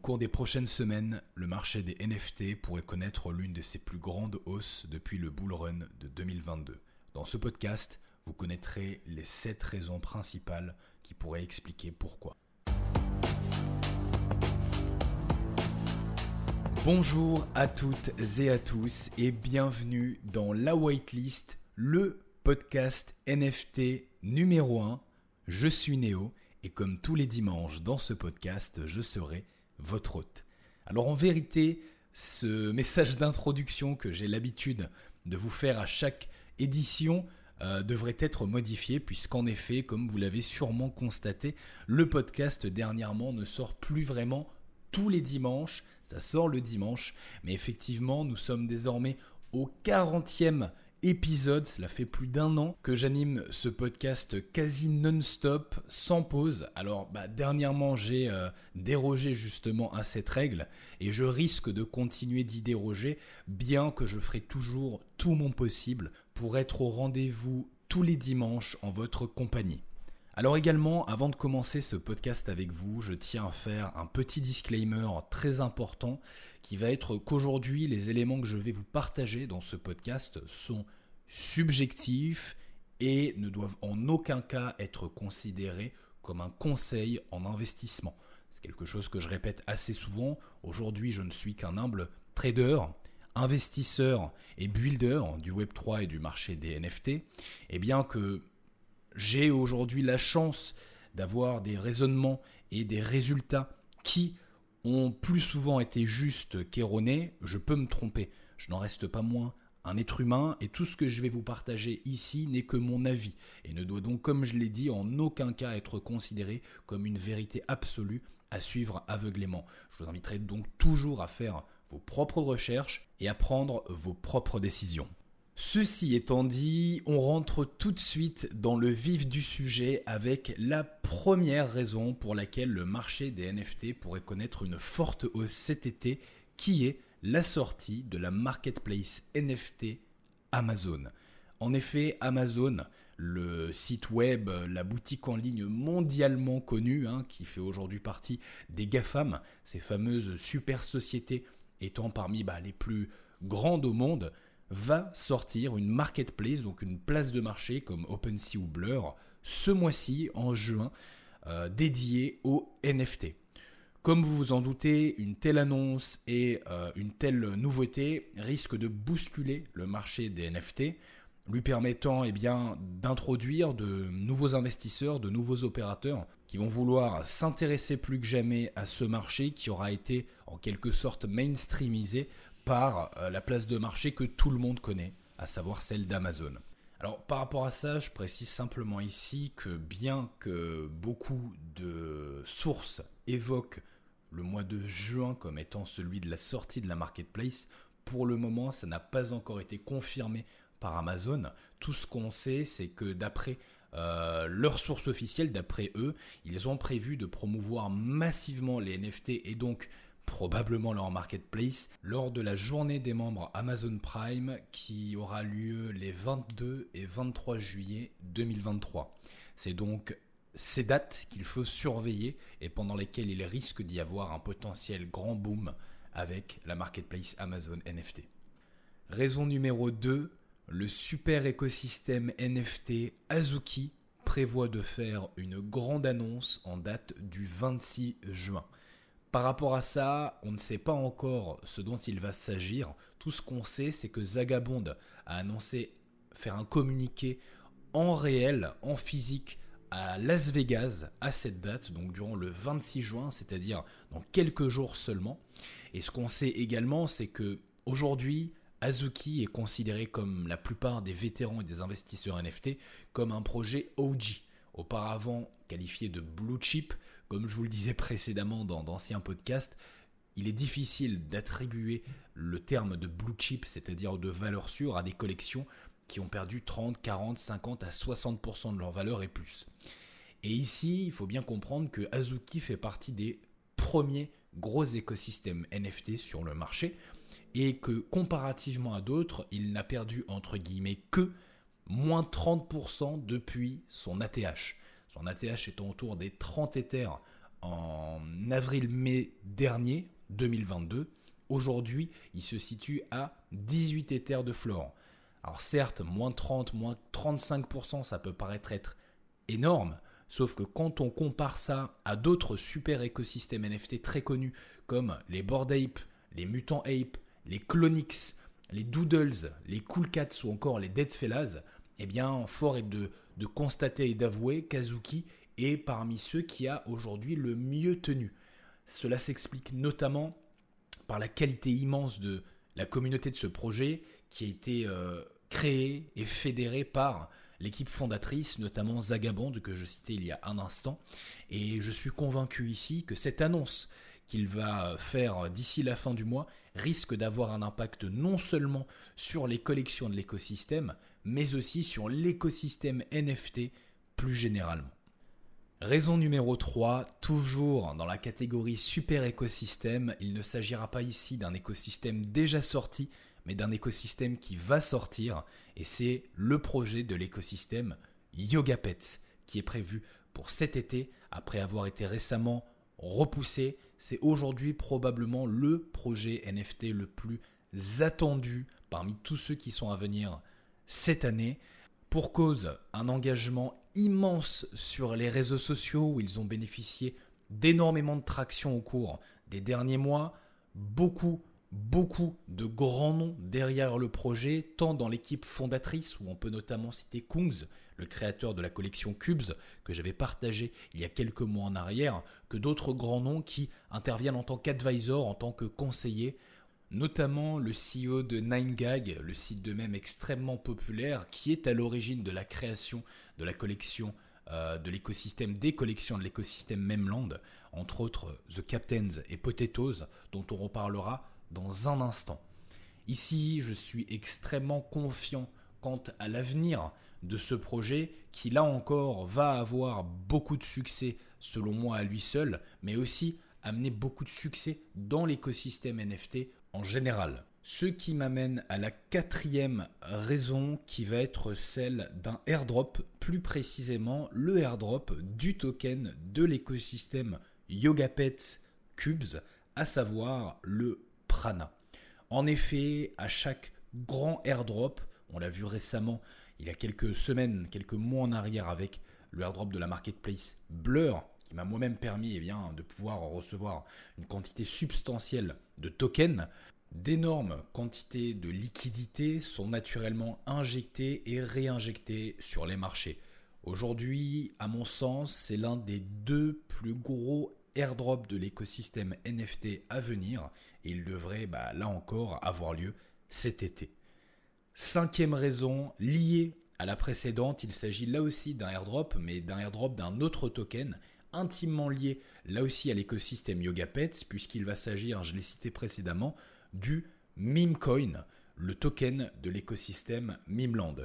cours des prochaines semaines, le marché des NFT pourrait connaître l'une de ses plus grandes hausses depuis le bull run de 2022. Dans ce podcast, vous connaîtrez les 7 raisons principales qui pourraient expliquer pourquoi. Bonjour à toutes et à tous et bienvenue dans La Whitelist, le podcast NFT numéro 1. Je suis Néo et comme tous les dimanches dans ce podcast, je serai votre hôte. Alors en vérité, ce message d'introduction que j'ai l'habitude de vous faire à chaque édition euh, devrait être modifié puisqu'en effet, comme vous l'avez sûrement constaté, le podcast dernièrement ne sort plus vraiment tous les dimanches, ça sort le dimanche, mais effectivement nous sommes désormais au 40e épisode, cela fait plus d'un an que j'anime ce podcast quasi non-stop, sans pause. Alors bah, dernièrement j'ai euh, dérogé justement à cette règle et je risque de continuer d'y déroger, bien que je ferai toujours tout mon possible pour être au rendez-vous tous les dimanches en votre compagnie. Alors également, avant de commencer ce podcast avec vous, je tiens à faire un petit disclaimer très important qui va être qu'aujourd'hui, les éléments que je vais vous partager dans ce podcast sont subjectifs et ne doivent en aucun cas être considérés comme un conseil en investissement. C'est quelque chose que je répète assez souvent. Aujourd'hui, je ne suis qu'un humble trader, investisseur et builder du Web3 et du marché des NFT. Et bien que j'ai aujourd'hui la chance d'avoir des raisonnements et des résultats qui ont plus souvent été justes qu'erronés, je peux me tromper. Je n'en reste pas moins un être humain et tout ce que je vais vous partager ici n'est que mon avis et ne doit donc, comme je l'ai dit, en aucun cas être considéré comme une vérité absolue à suivre aveuglément. Je vous inviterai donc toujours à faire vos propres recherches et à prendre vos propres décisions. Ceci étant dit, on rentre tout de suite dans le vif du sujet avec la première raison pour laquelle le marché des NFT pourrait connaître une forte hausse cet été, qui est la sortie de la marketplace NFT Amazon. En effet, Amazon, le site web, la boutique en ligne mondialement connue, hein, qui fait aujourd'hui partie des GAFAM, ces fameuses super sociétés étant parmi bah, les plus grandes au monde, va sortir une marketplace, donc une place de marché comme OpenSea ou Blur, ce mois-ci, en juin, euh, dédiée aux NFT. Comme vous vous en doutez, une telle annonce et euh, une telle nouveauté risquent de bousculer le marché des NFT, lui permettant eh bien, d'introduire de nouveaux investisseurs, de nouveaux opérateurs qui vont vouloir s'intéresser plus que jamais à ce marché qui aura été en quelque sorte mainstreamisé par euh, la place de marché que tout le monde connaît, à savoir celle d'Amazon. Alors par rapport à ça, je précise simplement ici que bien que beaucoup de sources évoquent le mois de juin comme étant celui de la sortie de la marketplace, pour le moment ça n'a pas encore été confirmé par Amazon. Tout ce qu'on sait, c'est que d'après euh, leur source officielle, d'après eux, ils ont prévu de promouvoir massivement les NFT et donc probablement leur marketplace, lors de la journée des membres Amazon Prime qui aura lieu les 22 et 23 juillet 2023. C'est donc ces dates qu'il faut surveiller et pendant lesquelles il risque d'y avoir un potentiel grand boom avec la marketplace Amazon NFT. Raison numéro 2, le super écosystème NFT Azuki prévoit de faire une grande annonce en date du 26 juin. Par rapport à ça, on ne sait pas encore ce dont il va s'agir. Tout ce qu'on sait, c'est que Zagabond a annoncé faire un communiqué en réel, en physique, à Las Vegas à cette date, donc durant le 26 juin, c'est-à-dire dans quelques jours seulement. Et ce qu'on sait également, c'est que aujourd'hui, Azuki est considéré comme la plupart des vétérans et des investisseurs NFT comme un projet OG, auparavant qualifié de blue chip, comme je vous le disais précédemment dans d'anciens podcasts, il est difficile d'attribuer le terme de blue chip, c'est-à-dire de valeur sûre, à des collections qui ont perdu 30, 40, 50 à 60% de leur valeur et plus. Et ici, il faut bien comprendre que Azuki fait partie des premiers gros écosystèmes NFT sur le marché et que comparativement à d'autres, il n'a perdu entre guillemets que moins 30% depuis son ATH. Son ATH étant autour des 30 Ethers en avril-mai dernier, 2022. Aujourd'hui, il se situe à 18 Ethers de Florent. Alors certes, moins 30, moins 35%, ça peut paraître être énorme, sauf que quand on compare ça à d'autres super écosystèmes NFT très connus comme les Bored Ape, les Mutant Ape, les Clonix, les Doodles, les Cool Cats ou encore les Dead Fellas, eh bien, fort est de, de constater et d'avouer Kazuki est parmi ceux qui a aujourd'hui le mieux tenu. Cela s'explique notamment par la qualité immense de la communauté de ce projet qui a été euh, créée et fédérée par l'équipe fondatrice, notamment Zagabond que je citais il y a un instant. Et je suis convaincu ici que cette annonce qu'il va faire d'ici la fin du mois risque d'avoir un impact non seulement sur les collections de l'écosystème, mais aussi sur l'écosystème NFT plus généralement. Raison numéro 3, toujours dans la catégorie super écosystème, il ne s'agira pas ici d'un écosystème déjà sorti, mais d'un écosystème qui va sortir, et c'est le projet de l'écosystème Yoga Pets, qui est prévu pour cet été, après avoir été récemment repoussé. C'est aujourd'hui probablement le projet NFT le plus attendu parmi tous ceux qui sont à venir cette année. Pour cause, un engagement immense sur les réseaux sociaux où ils ont bénéficié d'énormément de traction au cours des derniers mois, beaucoup, beaucoup de grands noms derrière le projet, tant dans l'équipe fondatrice, où on peut notamment citer Kungs, le créateur de la collection Cubes, que j'avais partagé il y a quelques mois en arrière, que d'autres grands noms qui interviennent en tant qu'advisor, en tant que conseiller notamment le CEO de 9gag, le site de même extrêmement populaire, qui est à l'origine de la création de la collection euh, de l'écosystème, des collections de l'écosystème Memland, entre autres The Captains et Potatoes, dont on reparlera dans un instant. Ici, je suis extrêmement confiant quant à l'avenir de ce projet qui, là encore, va avoir beaucoup de succès, selon moi, à lui seul, mais aussi amener beaucoup de succès dans l'écosystème NFT en général. Ce qui m'amène à la quatrième raison qui va être celle d'un airdrop, plus précisément le airdrop du token de l'écosystème YogaPets Cubes, à savoir le Prana. En effet, à chaque grand airdrop, on l'a vu récemment il y a quelques semaines, quelques mois en arrière avec le airdrop de la marketplace Blur, qui m'a moi-même permis eh bien, de pouvoir recevoir une quantité substantielle de tokens, d'énormes quantités de liquidités sont naturellement injectées et réinjectées sur les marchés. Aujourd'hui, à mon sens, c'est l'un des deux plus gros airdrops de l'écosystème NFT à venir et il devrait bah, là encore avoir lieu cet été. Cinquième raison, liée à la précédente, il s'agit là aussi d'un airdrop, mais d'un airdrop d'un autre token intimement lié là aussi à l'écosystème YogaPets, puisqu'il va s'agir, je l'ai cité précédemment, du Memecoin, le token de l'écosystème Memeland.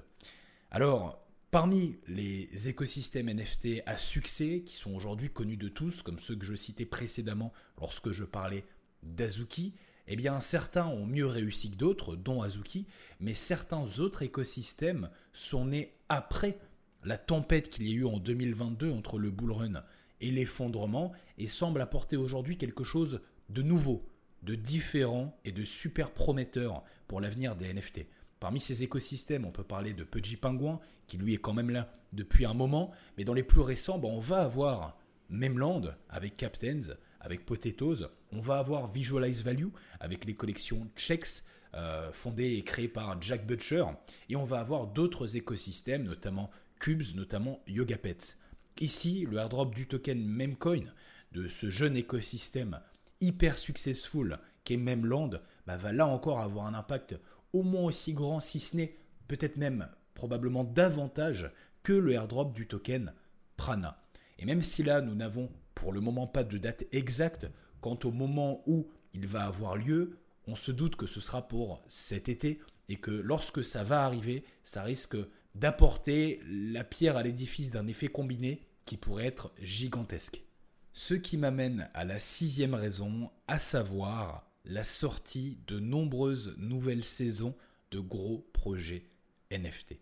Alors, parmi les écosystèmes NFT à succès, qui sont aujourd'hui connus de tous, comme ceux que je citais précédemment lorsque je parlais d'Azuki, eh bien certains ont mieux réussi que d'autres, dont Azuki, mais certains autres écosystèmes sont nés après la tempête qu'il y a eu en 2022 entre le bullrun et l'effondrement et semble apporter aujourd'hui quelque chose de nouveau, de différent et de super prometteur pour l'avenir des NFT. Parmi ces écosystèmes, on peut parler de Pudgy Penguin, qui lui est quand même là depuis un moment, mais dans les plus récents, on va avoir Memland avec Captains, avec Potatoes, on va avoir Visualize Value avec les collections Checks, euh, fondées et créées par Jack Butcher, et on va avoir d'autres écosystèmes, notamment Cubes, notamment YogaPets. Ici, le airdrop du token Memcoin, de ce jeune écosystème hyper successful qu'est Memland, bah, va là encore avoir un impact au moins aussi grand, si ce n'est peut-être même probablement davantage que le airdrop du token Prana. Et même si là, nous n'avons pour le moment pas de date exacte quant au moment où il va avoir lieu, on se doute que ce sera pour cet été et que lorsque ça va arriver, ça risque d'apporter la pierre à l'édifice d'un effet combiné qui pourrait être gigantesque. Ce qui m'amène à la sixième raison, à savoir la sortie de nombreuses nouvelles saisons de gros projets NFT.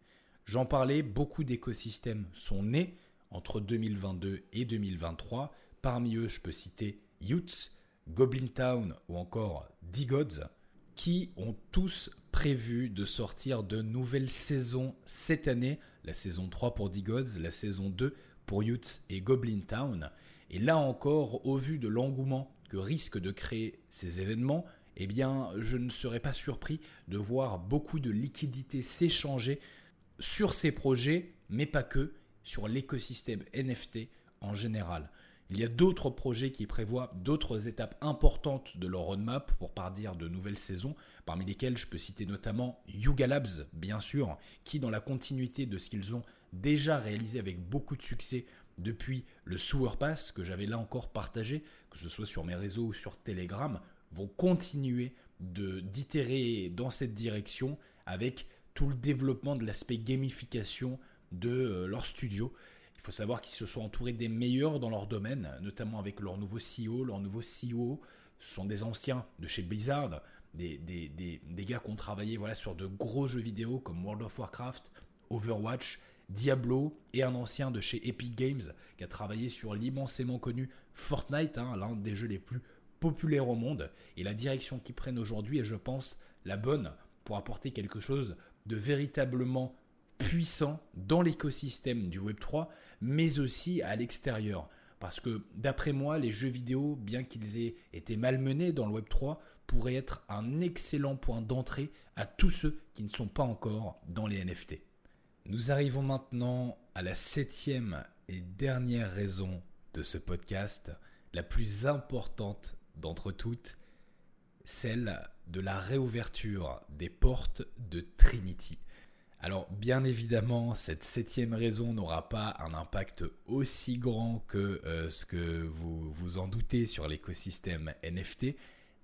J'en parlais, beaucoup d'écosystèmes sont nés entre 2022 et 2023, Parmi eux, je peux citer Utes, Goblin Town ou encore D-Gods, qui ont tous prévu de sortir de nouvelles saisons cette année. La saison 3 pour D-Gods, la saison 2 pour Utes et Goblin Town. Et là encore, au vu de l'engouement que risquent de créer ces événements, eh bien, je ne serais pas surpris de voir beaucoup de liquidités s'échanger sur ces projets, mais pas que, sur l'écosystème NFT en général. Il y a d'autres projets qui prévoient d'autres étapes importantes de leur roadmap pour partir de nouvelles saisons, parmi lesquelles je peux citer notamment Yuga Labs, bien sûr, qui dans la continuité de ce qu'ils ont déjà réalisé avec beaucoup de succès depuis le Sewer que j'avais là encore partagé, que ce soit sur mes réseaux ou sur Telegram, vont continuer d'itérer dans cette direction avec tout le développement de l'aspect gamification de euh, leur studio. Il faut savoir qu'ils se sont entourés des meilleurs dans leur domaine, notamment avec leur nouveau CEO, leur nouveau CEO. Ce sont des anciens de chez Blizzard, des, gars qui ont travaillé voilà, sur de gros jeux vidéo comme World of Warcraft, Overwatch, Diablo et un ancien de chez Epic Games qui a travaillé sur l'immensément connu Fortnite, hein, l'un des jeux les plus populaires au monde. Et la direction qu'ils prennent aujourd'hui est, je pense, la bonne pour apporter quelque chose de véritablement puissant dans l'écosystème du Web3, mais aussi à l'extérieur. Parce que d'après moi, les jeux vidéo, bien qu'ils aient été malmenés dans le Web3, pourraient être un excellent point d'entrée à tous ceux qui ne sont pas encore dans les NFT. Nous arrivons maintenant à la septième et dernière raison de ce podcast, la plus importante d'entre toutes, celle de la réouverture des portes de Trinity. Alors bien évidemment, cette septième raison n'aura pas un impact aussi grand que euh, ce que vous vous en doutez sur l'écosystème NFT.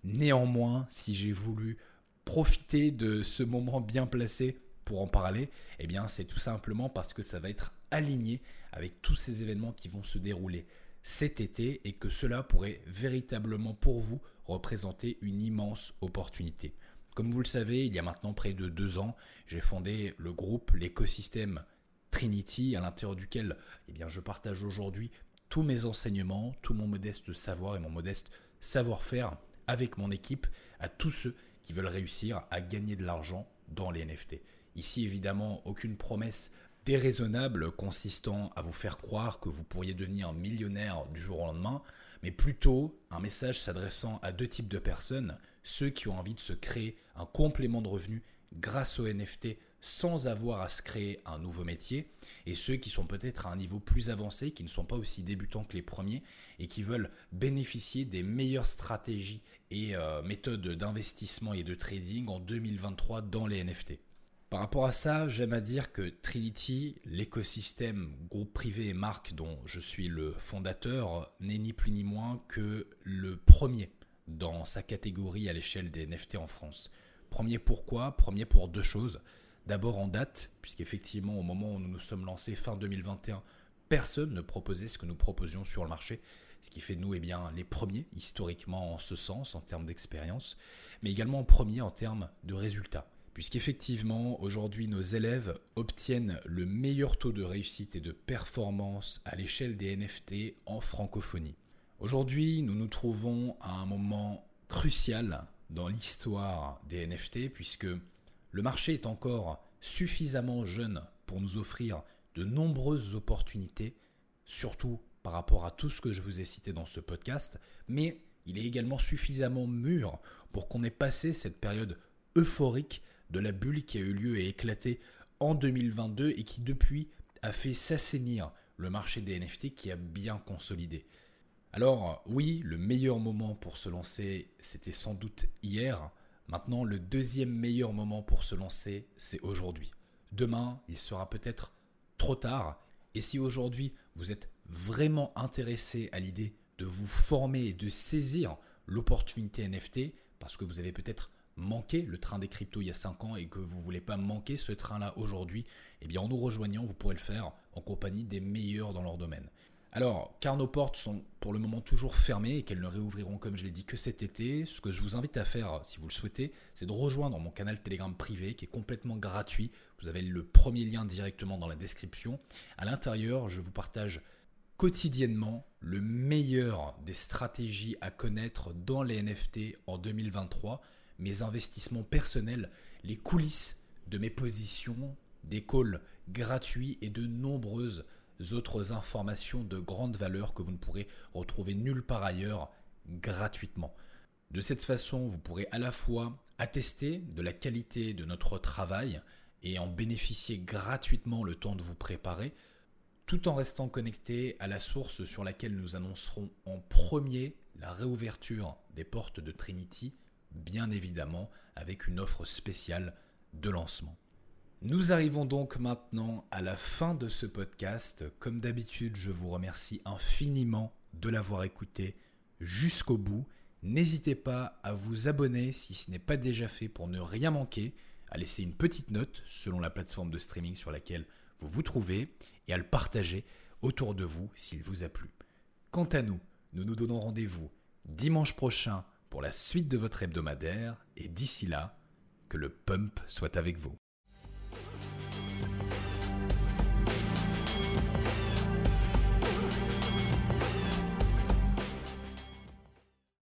Néanmoins, si j'ai voulu profiter de ce moment bien placé pour en parler, eh bien c'est tout simplement parce que ça va être aligné avec tous ces événements qui vont se dérouler cet été et que cela pourrait véritablement pour vous représenter une immense opportunité. Comme vous le savez, il y a maintenant près de deux ans, j'ai fondé le groupe, l'écosystème Trinity, à l'intérieur duquel eh je partage aujourd'hui tous mes enseignements, tout mon modeste savoir et mon modeste savoir-faire avec mon équipe à tous ceux qui veulent réussir à gagner de l'argent dans les NFT. Ici, évidemment, aucune promesse déraisonnable consistant à vous faire croire que vous pourriez devenir millionnaire du jour au lendemain, mais plutôt un message s'adressant à deux types de personnes, ceux qui ont envie de se créer un complément de revenus grâce au NFT sans avoir à se créer un nouveau métier, et ceux qui sont peut-être à un niveau plus avancé, qui ne sont pas aussi débutants que les premiers, et qui veulent bénéficier des meilleures stratégies et euh, méthodes d'investissement et de trading en 2023 dans les NFT. Par rapport à ça, j'aime à dire que Trinity, l'écosystème groupe privé et marque dont je suis le fondateur, n'est ni plus ni moins que le premier dans sa catégorie à l'échelle des NFT en France. Premier pourquoi Premier pour deux choses. D'abord en date, puisqu'effectivement au moment où nous nous sommes lancés fin 2021, personne ne proposait ce que nous proposions sur le marché, ce qui fait de nous eh bien, les premiers historiquement en ce sens, en termes d'expérience, mais également en en termes de résultats puisqu'effectivement, aujourd'hui, nos élèves obtiennent le meilleur taux de réussite et de performance à l'échelle des NFT en francophonie. Aujourd'hui, nous nous trouvons à un moment crucial dans l'histoire des NFT, puisque le marché est encore suffisamment jeune pour nous offrir de nombreuses opportunités, surtout par rapport à tout ce que je vous ai cité dans ce podcast, mais il est également suffisamment mûr pour qu'on ait passé cette période euphorique de la bulle qui a eu lieu et éclaté en 2022 et qui depuis a fait s'assainir le marché des NFT qui a bien consolidé. Alors oui, le meilleur moment pour se lancer, c'était sans doute hier. Maintenant, le deuxième meilleur moment pour se lancer, c'est aujourd'hui. Demain, il sera peut-être trop tard. Et si aujourd'hui, vous êtes vraiment intéressé à l'idée de vous former et de saisir l'opportunité NFT, parce que vous avez peut-être manqué le train des cryptos il y a 5 ans et que vous ne voulez pas manquer ce train-là aujourd'hui, eh bien en nous rejoignant, vous pourrez le faire en compagnie des meilleurs dans leur domaine. Alors, car nos portes sont pour le moment toujours fermées et qu'elles ne réouvriront, comme je l'ai dit, que cet été, ce que je vous invite à faire, si vous le souhaitez, c'est de rejoindre mon canal Telegram privé qui est complètement gratuit. Vous avez le premier lien directement dans la description. À l'intérieur, je vous partage quotidiennement le meilleur des stratégies à connaître dans les NFT en 2023, mes investissements personnels, les coulisses de mes positions, des calls gratuits et de nombreuses autres informations de grande valeur que vous ne pourrez retrouver nulle part ailleurs gratuitement. De cette façon, vous pourrez à la fois attester de la qualité de notre travail et en bénéficier gratuitement le temps de vous préparer, tout en restant connecté à la source sur laquelle nous annoncerons en premier la réouverture des portes de Trinity, bien évidemment avec une offre spéciale de lancement. Nous arrivons donc maintenant à la fin de ce podcast. Comme d'habitude, je vous remercie infiniment de l'avoir écouté jusqu'au bout. N'hésitez pas à vous abonner si ce n'est pas déjà fait pour ne rien manquer, à laisser une petite note selon la plateforme de streaming sur laquelle vous vous trouvez et à le partager autour de vous s'il vous a plu. Quant à nous, nous nous donnons rendez-vous dimanche prochain pour la suite de votre hebdomadaire et d'ici là, que le pump soit avec vous.